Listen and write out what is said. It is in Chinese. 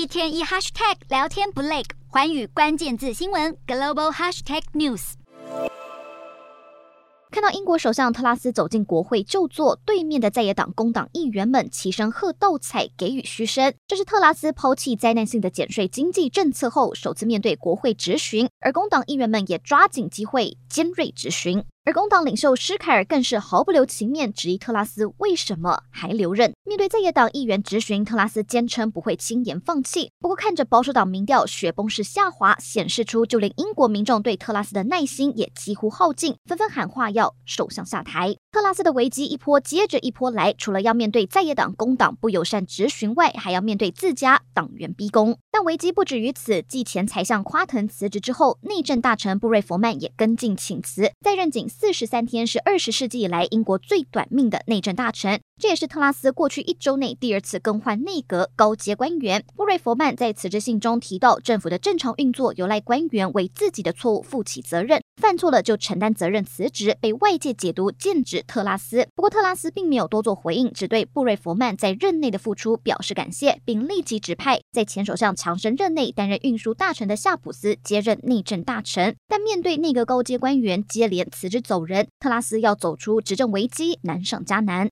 一天一 hashtag 聊天不累，环宇关键字新闻 global hashtag news。看到英国首相特拉斯走进国会就座，对面的在野党工党议员们齐声喝倒彩，给予嘘声。这是特拉斯抛弃灾难性的减税经济政策后，首次面对国会质询，而工党议员们也抓紧机会尖锐质询。而工党领袖施凯尔更是毫不留情面质疑特拉斯为什么还留任。面对在野党议员质询，特拉斯坚称不会轻言放弃。不过，看着保守党民调雪崩式下滑，显示出就连英国民众对特拉斯的耐心也几乎耗尽，纷纷喊话要首相下台。特拉斯的危机一波接着一波来，除了要面对在野党工党不友善质询外，还要面对自家党员逼宫。危机不止于此，继前财相夸腾辞职之后，内政大臣布瑞佛曼也跟进请辞，在任仅四十三天，是二十世纪以来英国最短命的内政大臣。这也是特拉斯过去一周内第二次更换内阁高阶官员。布瑞佛曼在辞职信中提到，政府的正常运作由赖官员为自己的错误负起责任，犯错了就承担责任辞职，被外界解读剑指特拉斯。不过特拉斯并没有多做回应，只对布瑞佛曼在任内的付出表示感谢，并立即指派在前首相强生任内担任运输大臣的夏普斯接任内政大臣。但面对内阁高阶官员接连辞职走人，特拉斯要走出执政危机难上加难。